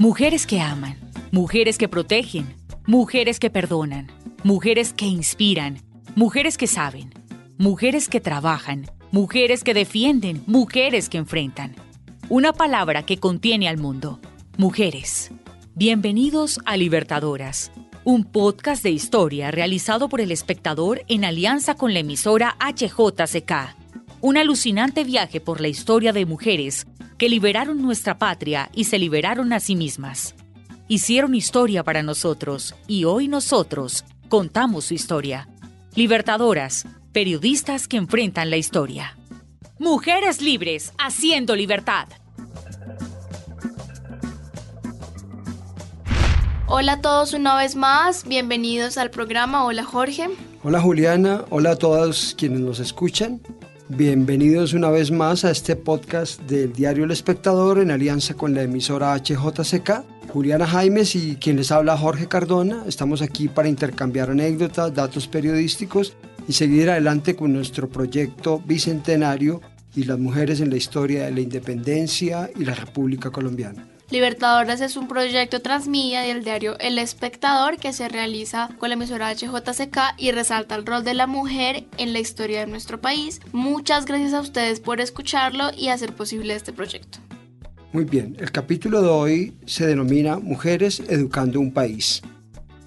Mujeres que aman, mujeres que protegen, mujeres que perdonan, mujeres que inspiran, mujeres que saben, mujeres que trabajan, mujeres que defienden, mujeres que enfrentan. Una palabra que contiene al mundo. Mujeres. Bienvenidos a Libertadoras, un podcast de historia realizado por el espectador en alianza con la emisora HJCK. Un alucinante viaje por la historia de mujeres que liberaron nuestra patria y se liberaron a sí mismas. Hicieron historia para nosotros y hoy nosotros contamos su historia. Libertadoras, periodistas que enfrentan la historia. Mujeres libres, haciendo libertad. Hola a todos una vez más, bienvenidos al programa. Hola Jorge. Hola Juliana, hola a todos quienes nos escuchan. Bienvenidos una vez más a este podcast del diario El Espectador en alianza con la emisora HJCK. Juliana Jaimes y quien les habla Jorge Cardona. Estamos aquí para intercambiar anécdotas, datos periodísticos y seguir adelante con nuestro proyecto bicentenario y las mujeres en la historia de la independencia y la República Colombiana. Libertadoras es un proyecto transmedia del diario El Espectador que se realiza con la emisora HJCK y resalta el rol de la mujer en la historia de nuestro país. Muchas gracias a ustedes por escucharlo y hacer posible este proyecto. Muy bien, el capítulo de hoy se denomina Mujeres Educando un País.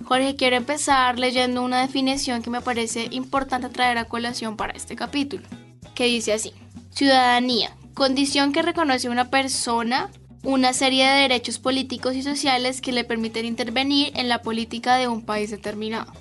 Jorge, quiero empezar leyendo una definición que me parece importante traer a colación para este capítulo, que dice así, ciudadanía, condición que reconoce una persona una serie de derechos políticos y sociales que le permiten intervenir en la política de un país determinado.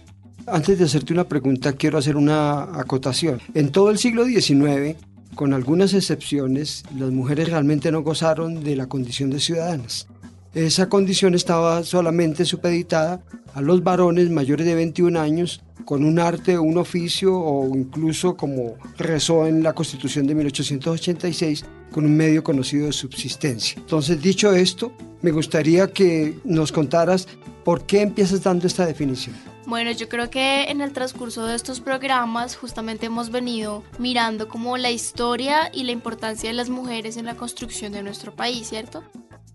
Antes de hacerte una pregunta, quiero hacer una acotación. En todo el siglo XIX, con algunas excepciones, las mujeres realmente no gozaron de la condición de ciudadanas. Esa condición estaba solamente supeditada a los varones mayores de 21 años con un arte un oficio o incluso como rezó en la Constitución de 1886 con un medio conocido de subsistencia. Entonces, dicho esto, me gustaría que nos contaras por qué empiezas dando esta definición. Bueno, yo creo que en el transcurso de estos programas justamente hemos venido mirando como la historia y la importancia de las mujeres en la construcción de nuestro país, ¿cierto?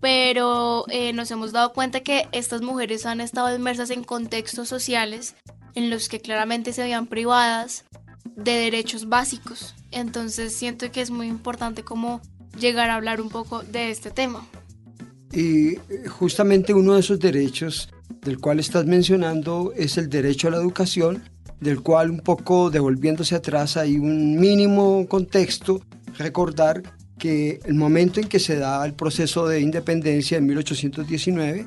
Pero eh, nos hemos dado cuenta que estas mujeres han estado inmersas en contextos sociales en los que claramente se veían privadas de derechos básicos. Entonces siento que es muy importante como llegar a hablar un poco de este tema. Y eh, justamente uno de esos derechos del cual estás mencionando es el derecho a la educación, del cual un poco devolviéndose atrás hay un mínimo contexto, recordar que el momento en que se da el proceso de independencia en 1819,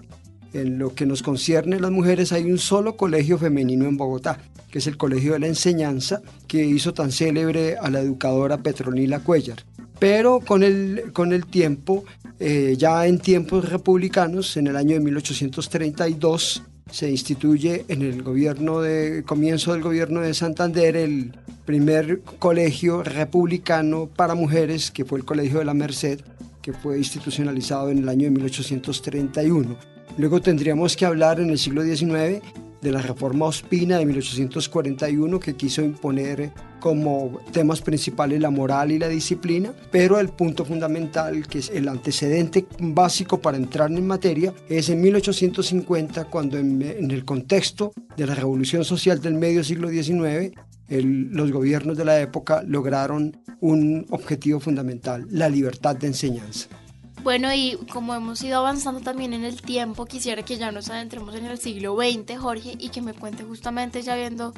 en lo que nos concierne las mujeres, hay un solo colegio femenino en Bogotá, que es el Colegio de la Enseñanza, que hizo tan célebre a la educadora Petronila Cuellar. Pero con el, con el tiempo, eh, ya en tiempos republicanos, en el año de 1832, se instituye en el gobierno de comienzo del gobierno de Santander el primer colegio republicano para mujeres, que fue el Colegio de la Merced, que fue institucionalizado en el año de 1831. Luego tendríamos que hablar en el siglo XIX de la reforma Ospina de 1841 que quiso imponer como temas principales la moral y la disciplina, pero el punto fundamental, que es el antecedente básico para entrar en materia, es en 1850, cuando en, en el contexto de la revolución social del medio siglo XIX, el- los gobiernos de la época lograron un objetivo fundamental, la libertad de enseñanza. Bueno, y como hemos ido avanzando también en el tiempo, quisiera que ya nos adentremos en el siglo XX, Jorge, y que me cuente justamente, ya habiendo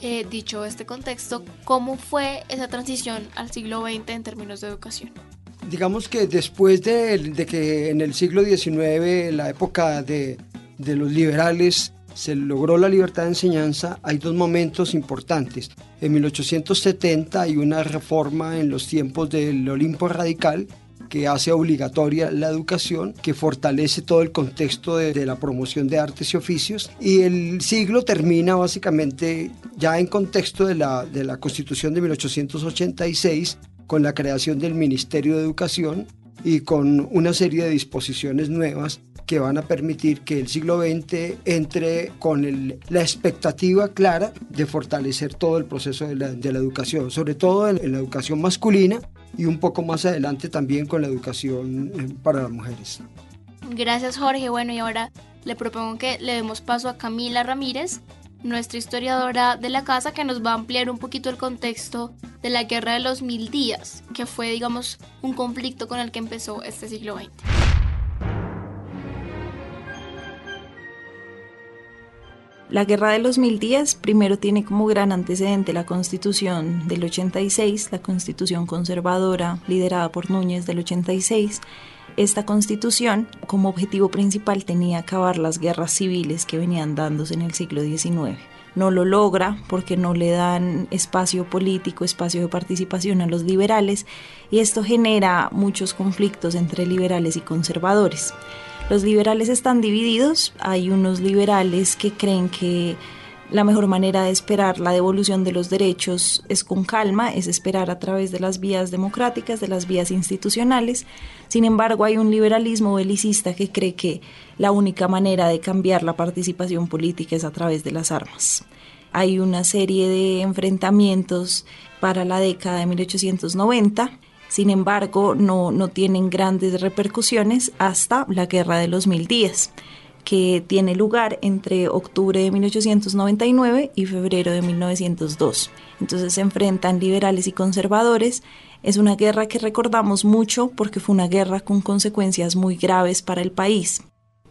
eh, dicho este contexto, cómo fue esa transición al siglo XX en términos de educación. Digamos que después de, de que en el siglo XIX, la época de, de los liberales, se logró la libertad de enseñanza, hay dos momentos importantes. En 1870 hay una reforma en los tiempos del Olimpo Radical que hace obligatoria la educación, que fortalece todo el contexto de, de la promoción de artes y oficios. Y el siglo termina básicamente ya en contexto de la, de la Constitución de 1886, con la creación del Ministerio de Educación y con una serie de disposiciones nuevas que van a permitir que el siglo XX entre con el- la expectativa clara de fortalecer todo el proceso de la, de la educación, sobre todo en, en la educación masculina y un poco más adelante también con la educación eh, para las mujeres. Gracias, Jorge. Bueno, y ahora le propongo que le demos paso a Camila Ramírez, nuestra historiadora de la casa, que nos va a ampliar un poquito el contexto de la Guerra de los Mil Días, que fue, digamos, un conflicto con el que empezó este siglo XX. La Guerra de los Mil Días primero tiene como gran antecedente la Constitución del 86, la Constitución conservadora liderada por Núñez del 86. Esta constitución como objetivo principal tenía acabar las guerras civiles que venían dándose en el siglo XIX. No lo logra porque no le dan espacio político, espacio de participación a los liberales y esto genera muchos conflictos entre liberales y conservadores. Los liberales están divididos. Hay unos liberales que creen que la mejor manera de esperar la devolución de los derechos es con calma, es esperar a través de las vías democráticas, de las vías institucionales. Sin embargo, hay un liberalismo belicista que cree que la única manera de cambiar la participación política es a través de las armas. Hay una serie de enfrentamientos para la década de 1890 sin embargo, no, no tienen grandes repercusiones hasta la Guerra de los Mil Días, que tiene lugar entre octubre de 1899 y febrero de 1902. Entonces se enfrentan liberales y conservadores. Es una guerra que recordamos mucho porque fue una guerra con consecuencias muy graves para el país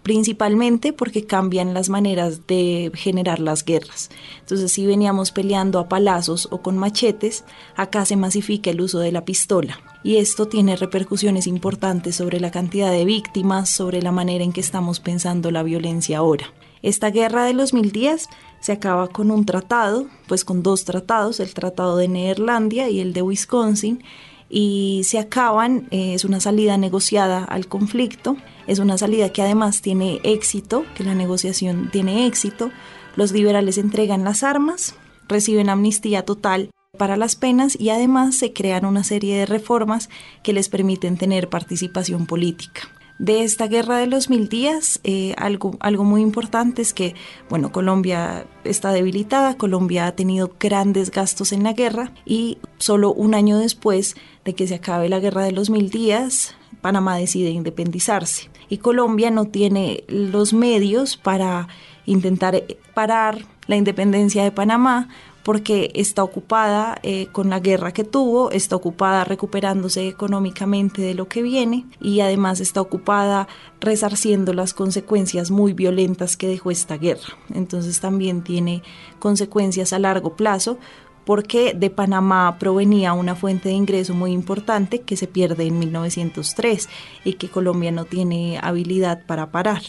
principalmente porque cambian las maneras de generar las guerras. Entonces, si veníamos peleando a palazos o con machetes, acá se masifica el uso de la pistola. Y esto tiene repercusiones importantes sobre la cantidad de víctimas, sobre la manera en que estamos pensando la violencia ahora. Esta guerra de los mil días se acaba con un tratado, pues con dos tratados, el tratado de Neerlandia y el de Wisconsin, y se acaban, eh, es una salida negociada al conflicto, es una salida que además tiene éxito, que la negociación tiene éxito, los liberales entregan las armas, reciben amnistía total para las penas y además se crean una serie de reformas que les permiten tener participación política. De esta guerra de los mil días, eh, algo, algo muy importante es que, bueno, Colombia está debilitada, Colombia ha tenido grandes gastos en la guerra y solo un año después de que se acabe la guerra de los mil días, Panamá decide independizarse. Y Colombia no tiene los medios para intentar parar la independencia de Panamá porque está ocupada eh, con la guerra que tuvo, está ocupada recuperándose económicamente de lo que viene y además está ocupada resarciendo las consecuencias muy violentas que dejó esta guerra. Entonces también tiene consecuencias a largo plazo porque de Panamá provenía una fuente de ingreso muy importante que se pierde en 1903 y que Colombia no tiene habilidad para parar.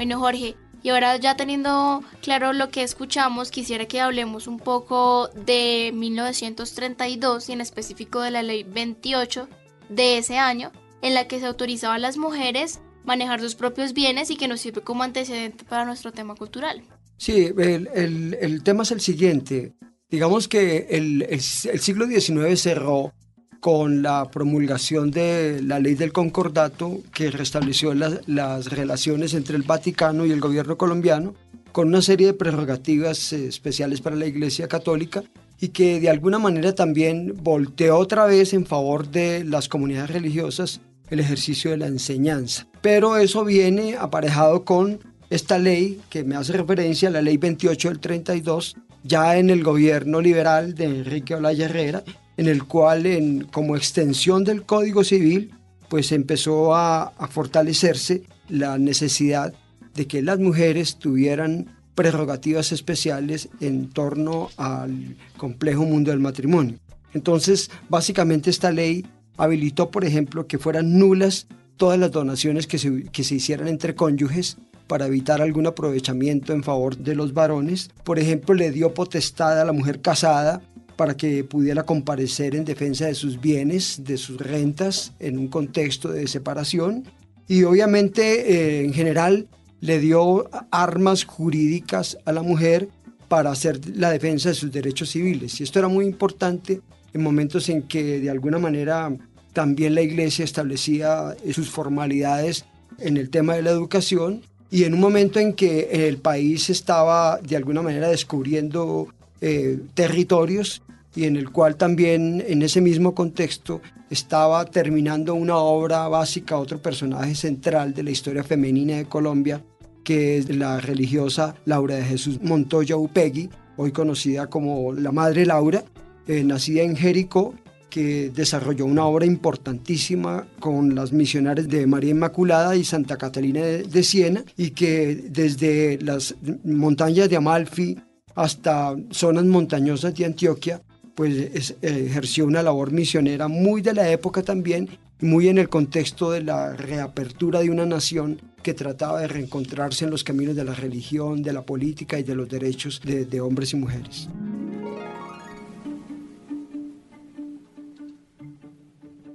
Bueno, Jorge, y ahora ya teniendo claro lo que escuchamos, quisiera que hablemos un poco de 1932 y en específico de la ley 28 de ese año, en la que se autorizaba a las mujeres manejar sus propios bienes y que nos sirve como antecedente para nuestro tema cultural. Sí, el, el- el tema es el siguiente. Digamos que el, el- siglo XIX cerró con la promulgación de la ley del concordato que restableció las, las relaciones entre el Vaticano y el gobierno colombiano, con una serie de prerrogativas eh, especiales para la Iglesia Católica y que de alguna manera también volteó otra vez en favor de las comunidades religiosas el ejercicio de la enseñanza. Pero eso viene aparejado con esta ley que me hace referencia, la ley 28 del 32, ya en el gobierno liberal de Enrique Olaya Herrera, en el cual como extensión del Código Civil, pues empezó a, a fortalecerse la necesidad de que las mujeres tuvieran prerrogativas especiales en torno al complejo mundo del matrimonio. Entonces, básicamente esta ley habilitó, por ejemplo, que fueran nulas todas las donaciones que se, que se hicieran entre cónyuges para evitar algún aprovechamiento en favor de los varones. Por ejemplo, le dio potestad a la mujer casada para que pudiera comparecer en defensa de sus bienes, de sus rentas, en un contexto de separación. Y obviamente, eh, en general, le dio armas jurídicas a la mujer para hacer la defensa de sus derechos civiles. Y esto era muy importante en momentos en que de alguna manera también la iglesia establecía sus formalidades en el tema de la educación y en un momento en que el país estaba de alguna manera descubriendo eh, territorios y en el cual también en ese mismo contexto estaba terminando una obra básica, otro personaje central de la historia femenina de Colombia, que es la religiosa Laura de Jesús Montoya Upegui, hoy conocida como la Madre Laura, eh, nacida en Jericó, que desarrolló una obra importantísima con las misionarias de María Inmaculada y Santa Catalina de Siena y que desde las montañas de Amalfi hasta zonas montañosas de Antioquia pues es- ejerció una labor misionera muy de la época también, muy en el contexto de la reapertura de una nación que trataba de reencontrarse en los caminos de la religión, de la política y de los derechos de, de hombres y mujeres.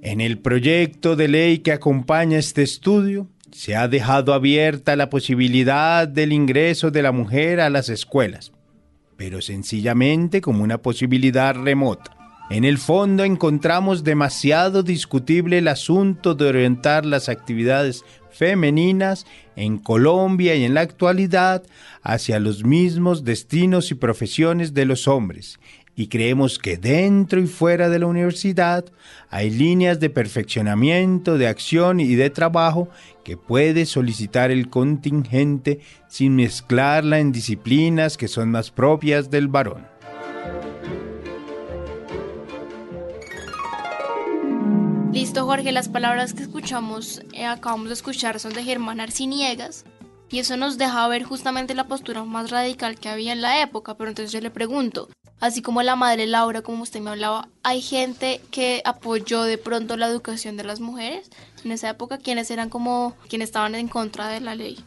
En el proyecto de ley que acompaña este estudio, se ha dejado abierta la posibilidad del ingreso de la mujer a las escuelas, pero sencillamente como una posibilidad remota. En el fondo encontramos demasiado discutible el asunto de orientar las actividades femeninas en Colombia y en la actualidad hacia los mismos destinos y profesiones de los hombres, y creemos que dentro y fuera de la universidad hay líneas de perfeccionamiento, de acción y de trabajo que puede solicitar el contingente sin mezclarla en disciplinas que son más propias del varón. Listo, Jorge, las palabras que escuchamos, eh, acabamos de escuchar son de Germán Arciniegas. Y eso nos deja ver justamente la postura más radical que había en la época. Pero entonces yo le pregunto, así como la madre Laura, como usted me hablaba, ¿hay gente que apoyó de pronto la educación de las mujeres en esa época? ¿Quiénes eran como quienes estaban en contra de la ley?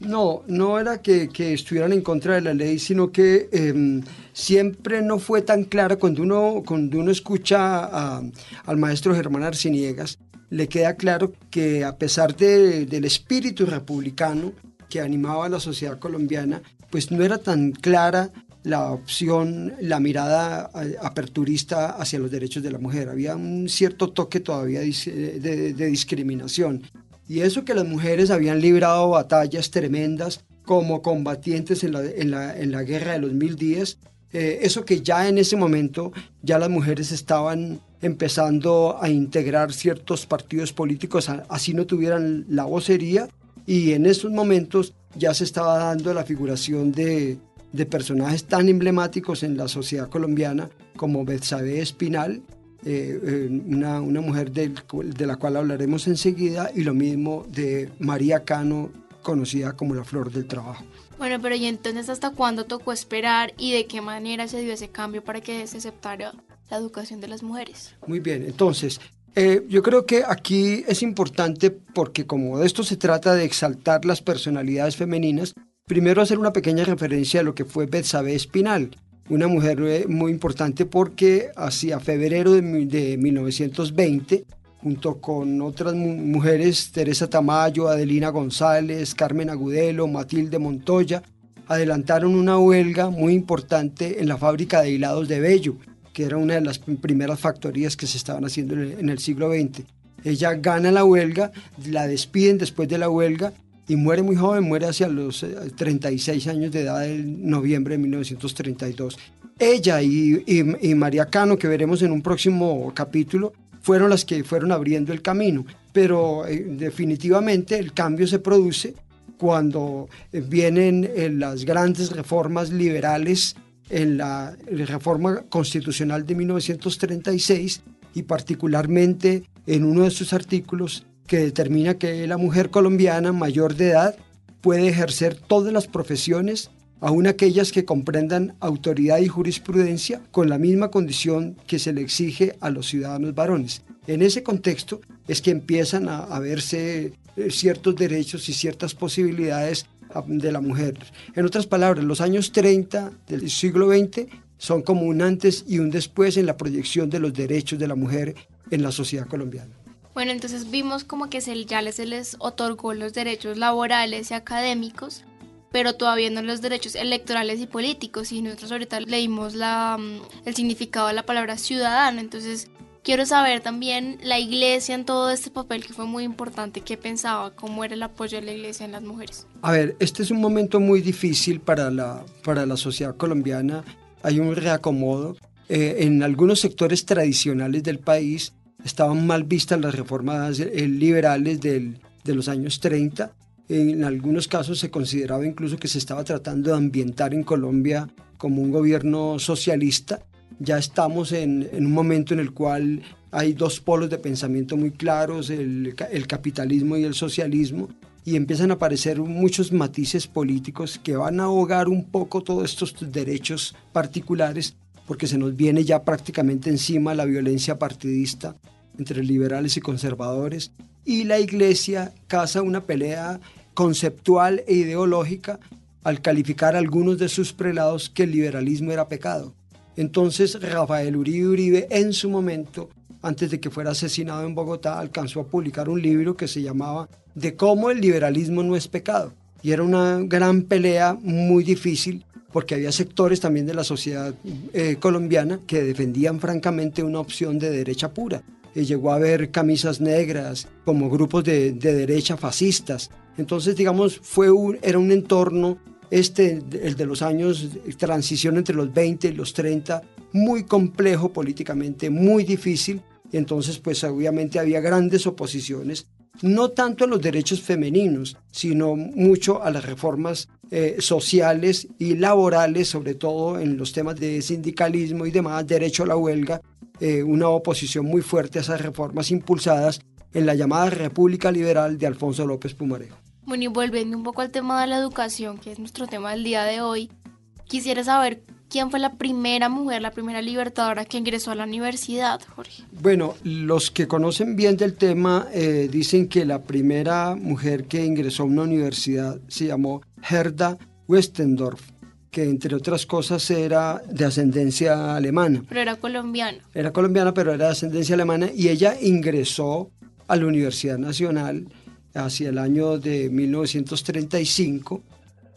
No, no era que, que estuvieran en contra de la ley, sino que eh, siempre no fue tan clara cuando uno, cuando uno escucha al maestro Germán Arciniegas, le queda claro que a pesar de- del espíritu republicano que animaba a la sociedad colombiana, pues no era tan clara la opción, la mirada eh, aperturista hacia los derechos de la mujer. Había un cierto toque todavía dis- de- discriminación. Y eso que las mujeres habían librado batallas tremendas como combatientes en la, en la, en la guerra de los mil días, eh, eso que ya en ese momento ya las mujeres estaban empezando a integrar ciertos partidos políticos, así no tuvieran la vocería, y en esos momentos ya se estaba dando la figuración de, de personajes tan emblemáticos en la sociedad colombiana como Betsabe Espinal, eh, eh, una, una mujer del de la cual hablaremos enseguida, y lo mismo de María Cano, conocida como la Flor del Trabajo. Bueno, pero ¿y entonces hasta cuándo tocó esperar y de qué manera se dio ese cambio para que se aceptara la educación de las mujeres? Muy bien, entonces, eh, yo creo que aquí es importante porque como de esto se trata de exaltar las personalidades femeninas, primero hacer una pequeña referencia a lo que fue Betsabe Espinal, una mujer eh, muy importante porque hacia febrero de, mi- de 1920, junto con otras mu- mujeres, Teresa Tamayo, Adelina González, Carmen Agudelo, Matilde Montoya, adelantaron una huelga muy importante en la fábrica de hilados de Bello, que era una de las primeras factorías que se estaban haciendo en el siglo XX. Ella gana la huelga, la despiden después de la huelga y muere muy joven, muere hacia los eh, 36 años de edad en noviembre de 1932. Ella y, y- y María Cano, que veremos en un próximo capítulo, fueron las que fueron abriendo el camino, pero eh, definitivamente el cambio se produce cuando eh, vienen eh, las grandes reformas liberales en la reforma constitucional de 1936 y particularmente en uno de sus artículos que determina que la mujer colombiana mayor de edad puede ejercer todas las profesiones, aun aquellas que comprendan autoridad y jurisprudencia, con la misma condición que se le exige a los ciudadanos varones. En ese contexto es que empiezan a, a verse eh, ciertos derechos y ciertas posibilidades ah, de la mujer. En otras palabras, los años 30 del siglo XX son como un antes y un después en la proyección de los derechos de la mujer en la sociedad colombiana. Bueno, entonces vimos como que se, ya se les otorgó los derechos laborales y académicos, pero todavía no los derechos electorales y políticos. Y nosotros ahorita leímos la, mm, el significado de la palabra ciudadano. Entonces, quiero saber también la iglesia en todo este papel que fue muy importante, qué pensaba, cómo era el apoyo de la iglesia en las mujeres. A ver, este es un momento muy difícil para la, para la sociedad colombiana. Hay un reacomodo. Eh, en algunos sectores tradicionales del país estaban mal vistas las reformas eh, liberales del- de los años 30. En algunos casos se consideraba incluso que se estaba tratando de ambientar en Colombia como un gobierno socialista. Ya estamos en, en un momento en el cual hay dos polos de pensamiento muy claros, el, el capitalismo y el socialismo, y empiezan a aparecer muchos matices políticos que van a ahogar un poco todos estos derechos particulares, porque se nos viene ya prácticamente encima la violencia partidista entre liberales y conservadores, y la iglesia caza una pelea conceptual e ideológica al calificar a algunos de sus prelados que el liberalismo era pecado. Entonces Rafael Uribe Uribe en su momento, antes de que fuera asesinado en Bogotá, alcanzó a publicar un libro que se llamaba De cómo el liberalismo no es pecado. Y era una gran pelea muy difícil porque había sectores también de la sociedad eh, colombiana que defendían francamente una opción de derecha pura. Eh, llegó a haber camisas negras como grupos de, de derecha fascistas. Entonces, digamos, fue un, era un entorno, este, el de los años, transición entre los 20 y los 30, muy complejo políticamente, muy difícil. Entonces, pues obviamente había grandes oposiciones, no tanto a los derechos femeninos, sino mucho a las reformas eh, sociales y laborales, sobre todo en los temas de sindicalismo y demás, derecho a la huelga, eh, una oposición muy fuerte a esas reformas impulsadas en la llamada República Liberal de Alfonso López Pumarejo. Bueno, y volviendo un poco al tema de la educación, que es nuestro tema del día de hoy, quisiera saber quién fue la primera mujer, la primera libertadora que ingresó a la universidad, Jorge. Bueno, los que conocen bien del tema eh, dicen que la primera mujer que ingresó a una universidad se llamó Herda Westendorf, que entre otras cosas era de ascendencia alemana. Pero era colombiana. Era colombiana, pero era de ascendencia alemana y ella ingresó a la Universidad Nacional hacia el año de 1935.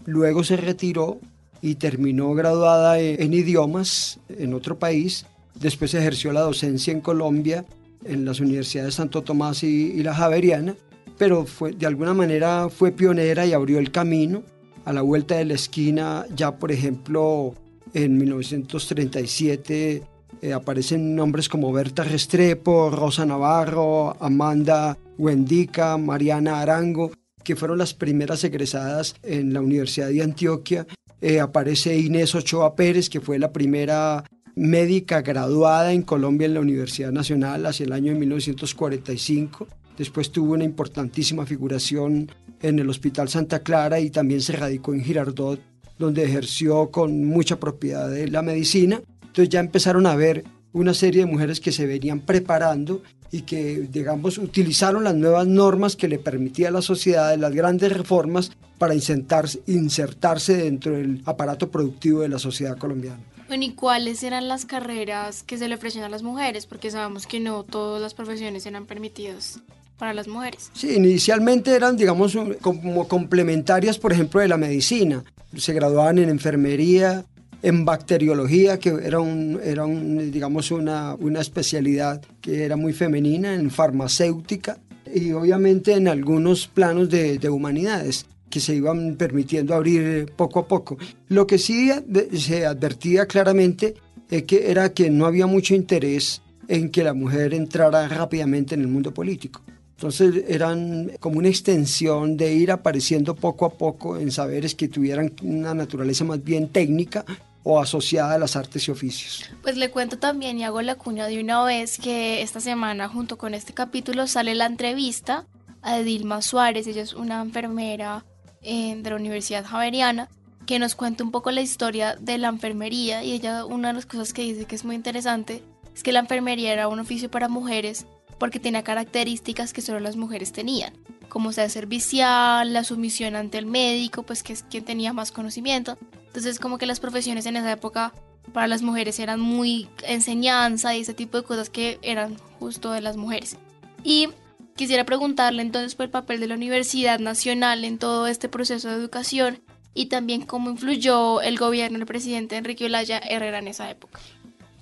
Luego se retiró y terminó graduada en, idiomas en otro país. Después ejerció la docencia en Colombia, en las universidades Santo Tomás y, y la Javeriana, pero fue, de alguna manera fue pionera y abrió el camino. A la vuelta de la esquina, ya por ejemplo, en 1937 eh, aparecen nombres como Berta Restrepo, Rosa Navarro, Amanda Wendica, Mariana Arango, que fueron las primeras egresadas en la Universidad de Antioquia. Eh, aparece Inés Ochoa Pérez, que fue la primera médica graduada en Colombia en la Universidad Nacional hacia el año de 1945. Después tuvo una importantísima figuración en el Hospital Santa Clara y también se radicó en Girardot, donde ejerció con mucha propiedad de la medicina. Entonces ya empezaron a ver una serie de mujeres que se venían preparando y que, digamos, utilizaron las nuevas normas que le permitía a la sociedad las grandes reformas para insertarse, insertarse dentro del aparato productivo de la sociedad colombiana. Bueno, ¿y cuáles eran las carreras que se le ofrecían a las mujeres? Porque sabemos que no todas las profesiones eran permitidas para las mujeres. Sí, inicialmente eran, digamos, como complementarias, por ejemplo, de la medicina. Se graduaban en enfermería, en bacteriología, que era, un, era un, digamos una, una especialidad que era muy femenina, en farmacéutica y obviamente en algunos planos de, de humanidades que se iban permitiendo abrir poco a poco. Lo que sí se advertía claramente eh, que era que no había mucho interés en que la mujer entrara rápidamente en el mundo político. Entonces eran como una extensión de ir apareciendo poco a poco en saberes que tuvieran una naturaleza más bien técnica o asociada a las artes y oficios. Pues le cuento también y hago la cuña de una vez que esta semana junto con este capítulo sale la entrevista a Dilma Suárez, ella es una enfermera eh, de la Universidad Javeriana, que nos cuenta un poco la historia de la enfermería y ella una de las cosas que dice que es muy interesante es que la enfermería era un oficio para mujeres porque tenía características que solo las mujeres tenían, como ser servicial, la sumisión ante el médico, pues que es quien tenía más conocimiento. Entonces como que las profesiones en esa época para las mujeres eran muy enseñanza y ese tipo de cosas que eran justo de las mujeres. Y quisiera preguntarle entonces por el papel de la Universidad Nacional en todo este proceso de educación y también cómo influyó el gobierno del presidente Enrique Olaya Herrera en esa época.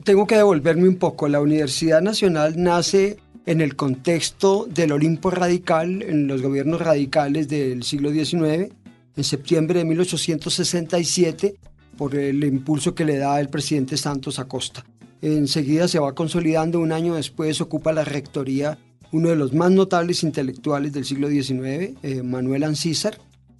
Tengo que devolverme un poco. La Universidad Nacional nace en el contexto del Olimpo radical, en los gobiernos radicales del siglo XIX, en septiembre de 1867, por el impulso que le da el presidente Santos Acosta. Enseguida se va consolidando, un año después ocupa la rectoría uno de los más notables intelectuales del siglo XIX, eh, Manuel Ancísar.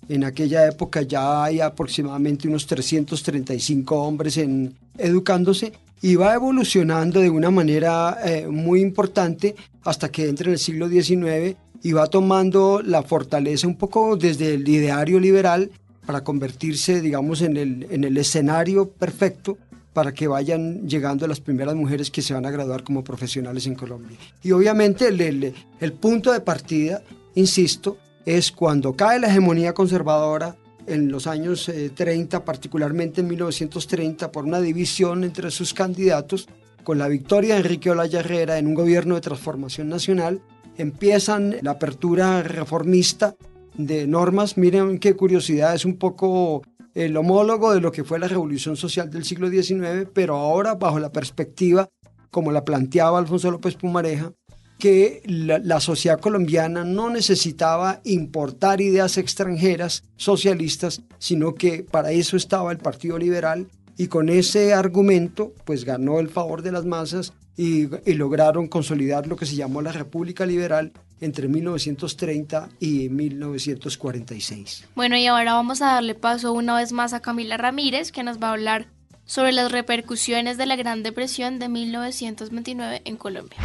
En aquella época ya hay aproximadamente unos 335 hombres en, educándose y va evolucionando de una manera eh, muy importante hasta que entra en el siglo XIX y va tomando la fortaleza un poco desde el ideario liberal para convertirse, digamos, en el, en el escenario perfecto para que vayan llegando las primeras mujeres que se van a graduar como profesionales en Colombia. Y obviamente el, el, el punto de partida, insisto, es cuando cae la hegemonía conservadora en los años eh, 30, particularmente en 1930, por una división entre sus candidatos, con la victoria de Enrique Olaya Herrera en un gobierno de transformación nacional, empiezan la apertura reformista de normas. Miren qué curiosidad, es un poco el homólogo de lo que fue la revolución social del siglo XIX, pero ahora bajo la perspectiva, como la planteaba Alfonso López Pumareja, que la, sociedad colombiana no necesitaba importar ideas extranjeras socialistas, sino que para eso estaba el Partido Liberal y con ese argumento pues ganó el favor de las masas y, y lograron consolidar lo que se llamó la República Liberal entre 1930 y 1946. Bueno, y ahora vamos a darle paso una vez más a Camila Ramírez, que nos va a hablar sobre las repercusiones de la Gran Depresión de 1929 en Colombia.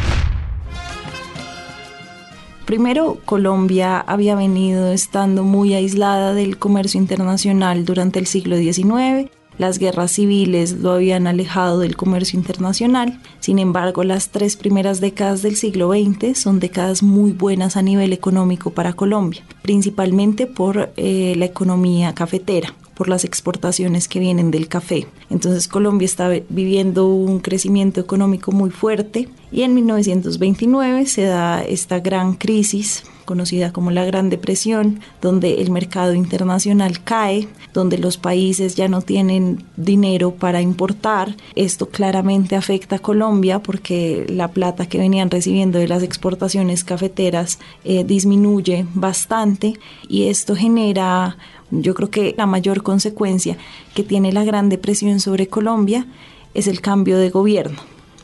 Primero, Colombia había venido estando muy aislada del comercio internacional durante el siglo XIX. Las guerras civiles lo habían alejado del comercio internacional. Sin embargo, las tres primeras décadas del siglo XX son décadas muy buenas a nivel económico para Colombia, principalmente por eh, la economía cafetera por las exportaciones que vienen del café. Entonces Colombia está viviendo un crecimiento económico muy fuerte y en 1929 se da esta gran crisis conocida como la Gran Depresión, donde el mercado internacional cae, donde los países ya no tienen dinero para importar. Esto claramente afecta a Colombia porque la plata que venían recibiendo de las exportaciones cafeteras eh, disminuye bastante y esto genera yo creo que la mayor consecuencia que tiene la Gran Depresión sobre Colombia es el cambio de gobierno.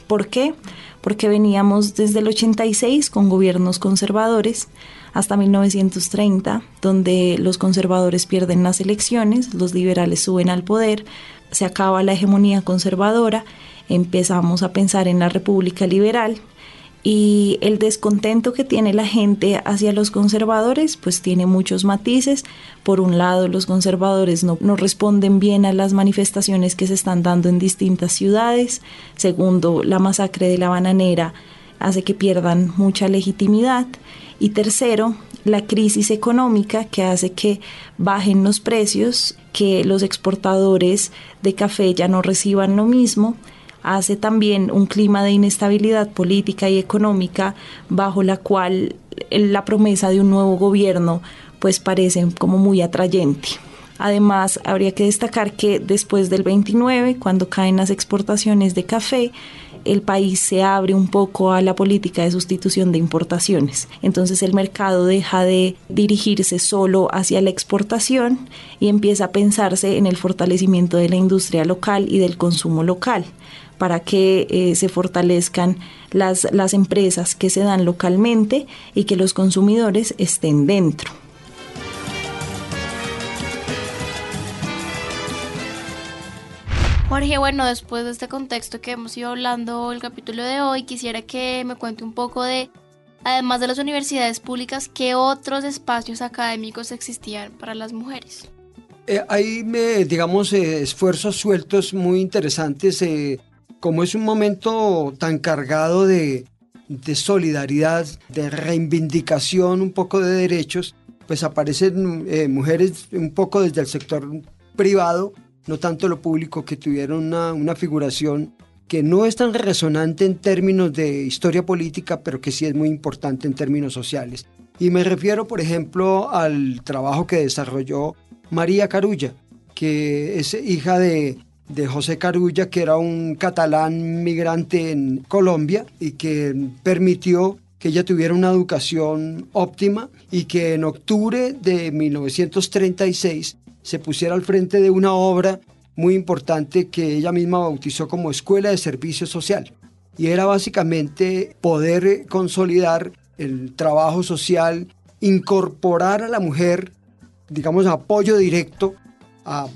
¿Por qué? Porque veníamos desde el 86 con gobiernos conservadores hasta 1930, donde los conservadores pierden las elecciones, los liberales suben al poder, se acaba la hegemonía conservadora, empezamos a pensar en la República Liberal, y el descontento que tiene la gente hacia los conservadores pues tiene muchos matices. Por un lado los conservadores no, no, responden bien a las manifestaciones que se están dando en distintas ciudades. Segundo, la masacre de la bananera hace que pierdan mucha legitimidad. Y tercero, la crisis económica que hace que bajen los precios, que los exportadores de café ya no reciban lo mismo hace también un clima de inestabilidad política y económica bajo la cual la promesa de un nuevo gobierno pues parece como muy atrayente. Además, habría que destacar que después del 29, cuando caen las exportaciones de café, el país se abre un poco a la política de sustitución de importaciones. Entonces el mercado deja de dirigirse solo hacia la exportación y empieza a pensarse en el fortalecimiento de la industria local y del consumo local para que eh, se fortalezcan las, las empresas que se dan localmente y que los consumidores estén dentro. Jorge, bueno, después de este contexto que hemos ido hablando el capítulo de hoy, quisiera que me cuente un poco de, además de las universidades públicas, qué otros espacios académicos existían para las mujeres. Eh, hay, me- digamos, eh, esfuerzos sueltos muy interesantes. Como es un momento tan cargado de, de solidaridad, de reivindicación, un poco de derechos, pues aparecen eh, mujeres un poco desde el sector privado, no tanto lo público, que tuvieron una, una figuración que no es tan resonante en términos de historia política, pero que sí es muy importante en términos sociales. Y me refiero, por ejemplo, al trabajo que desarrolló María Carulla, que es hija de, de José Carulla, que era un catalán migrante en Colombia y que permitió que ella tuviera una educación óptima y que en octubre de 1936 se pusiera al frente de una obra muy importante que ella misma bautizó como Escuela de Servicio Social. Y era básicamente poder consolidar el trabajo social, incorporar a la mujer, digamos, apoyo directo a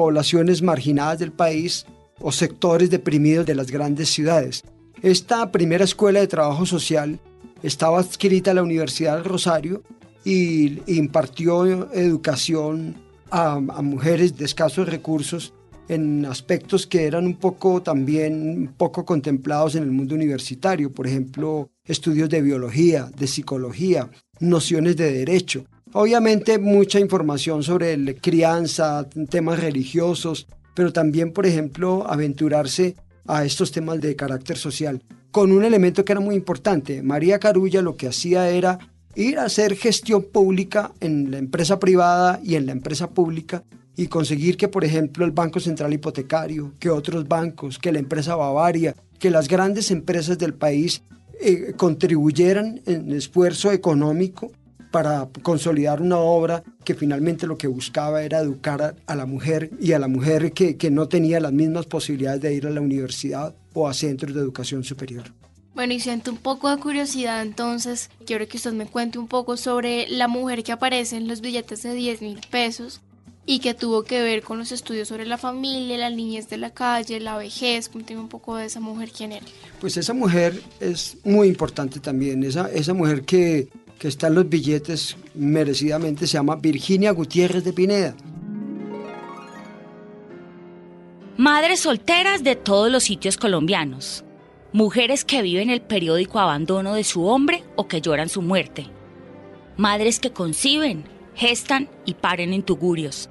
poblaciones marginadas del país o sectores deprimidos de las grandes ciudades. Esta primera escuela de trabajo social estaba adscrita a la Universidad del Rosario y impartió educación a, a mujeres de escasos recursos en aspectos que eran un poco también poco contemplados en el mundo universitario, por ejemplo, estudios de biología, de psicología, nociones de derecho. Obviamente mucha información sobre crianza, temas religiosos, pero también, por ejemplo, aventurarse a estos temas de carácter social, con un elemento que era muy importante. María Carulla lo que hacía era ir a hacer gestión pública en la empresa privada y en la empresa pública y conseguir que, por ejemplo, el Banco Central Hipotecario, que otros bancos, que la empresa Bavaria, que las grandes empresas del país eh, contribuyeran en esfuerzo económico para consolidar una obra que finalmente lo que buscaba era educar a, a la mujer y a la mujer que, que no tenía las mismas posibilidades de ir a la universidad o a centros de educación superior. Bueno, y siento un poco de curiosidad, entonces quiero que usted me cuente un poco sobre la mujer que aparece en los billetes de 10 mil pesos y que tuvo que ver con los estudios sobre la familia, la niñez de la calle, la vejez. Cuénteme un poco de esa mujer, quién era. Pues esa mujer es muy importante también. Esa, esa mujer que, que está en los billetes merecidamente se llama Virginia Gutiérrez de Pineda. Madres solteras de todos los sitios colombianos. Mujeres que viven el periódico abandono de su hombre o que lloran su muerte. Madres que conciben, gestan y paren en tugurios.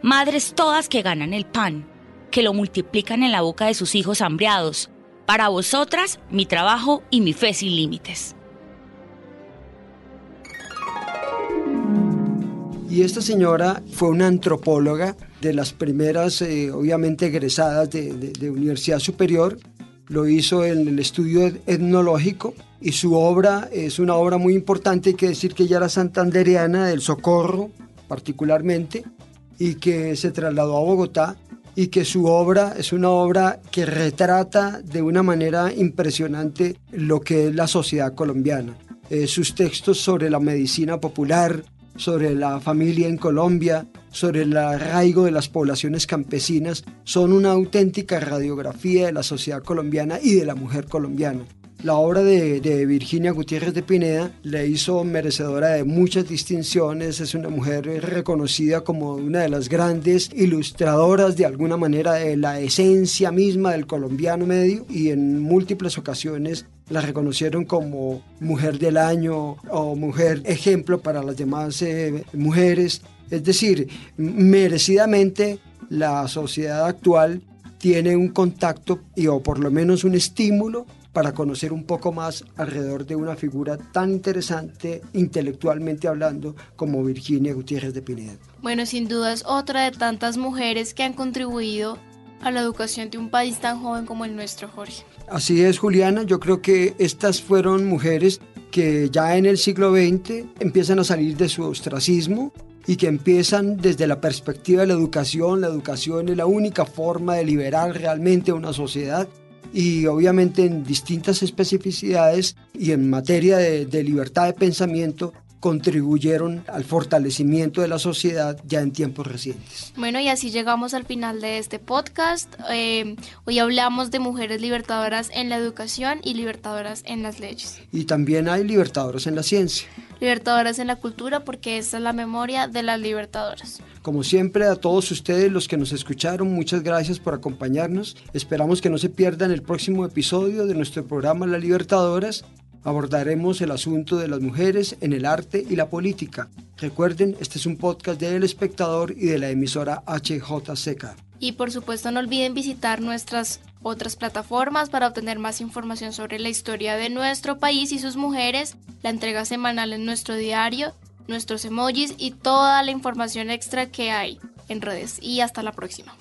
Madres todas que ganan el pan, que lo multiplican en la boca de sus hijos hambriados. Para vosotras, mi trabajo y mi fe sin límites. Y esta señora fue una antropóloga de las primeras, eh, obviamente, egresadas de, de- Universidad Superior. Lo hizo en el estudio etnológico y su obra es una obra muy importante. Hay que decir que ella era santandereana del Socorro, particularmente, y que se trasladó a Bogotá y que su obra es una obra que retrata de una manera impresionante lo que es la sociedad colombiana. Eh, sus textos sobre la medicina popular, sobre la familia en Colombia, sobre el arraigo de las poblaciones campesinas, son una auténtica radiografía de la sociedad colombiana y de la mujer colombiana. La obra de, Virginia Gutiérrez de Pineda le hizo merecedora de muchas distinciones, es una mujer reconocida como una de las grandes ilustradoras de alguna manera de la esencia misma del colombiano medio y en múltiples ocasiones la reconocieron como mujer del año o mujer ejemplo para las demás eh, mujeres. Es decir, merecidamente la sociedad actual tiene un contacto y o por lo menos un estímulo para conocer un poco más alrededor de una figura tan interesante intelectualmente hablando como Virginia Gutiérrez de Pineda. Bueno, sin duda es otra de tantas mujeres que han contribuido a la educación de un país tan joven como el nuestro, Jorge. Así es, Juliana. Yo creo que estas fueron mujeres que ya en el siglo XX empiezan a salir de su ostracismo y que empiezan desde la perspectiva de la educación. La educación es la única forma de liberar realmente una sociedad y obviamente en distintas especificidades y en materia de, libertad de pensamiento contribuyeron al fortalecimiento de la sociedad ya en tiempos recientes. Bueno, y así llegamos al final de este podcast. Eh, hoy hablamos de mujeres libertadoras en la educación y libertadoras en las leyes. Y también hay libertadoras en la ciencia. Libertadoras en la cultura porque esta es la memoria de las libertadoras. Como siempre, a todos ustedes los que nos escucharon, muchas gracias por acompañarnos. Esperamos que no se pierdan el próximo episodio de nuestro programa Las Libertadoras. Abordaremos el asunto de las mujeres en el arte y la política. Recuerden, este es un podcast de El Espectador y de la emisora HJCK. Y por supuesto no olviden visitar nuestras otras plataformas para obtener más información sobre la historia de nuestro país y sus mujeres, la entrega semanal en nuestro diario, nuestros emojis y toda la información extra que hay en redes. Y hasta la próxima.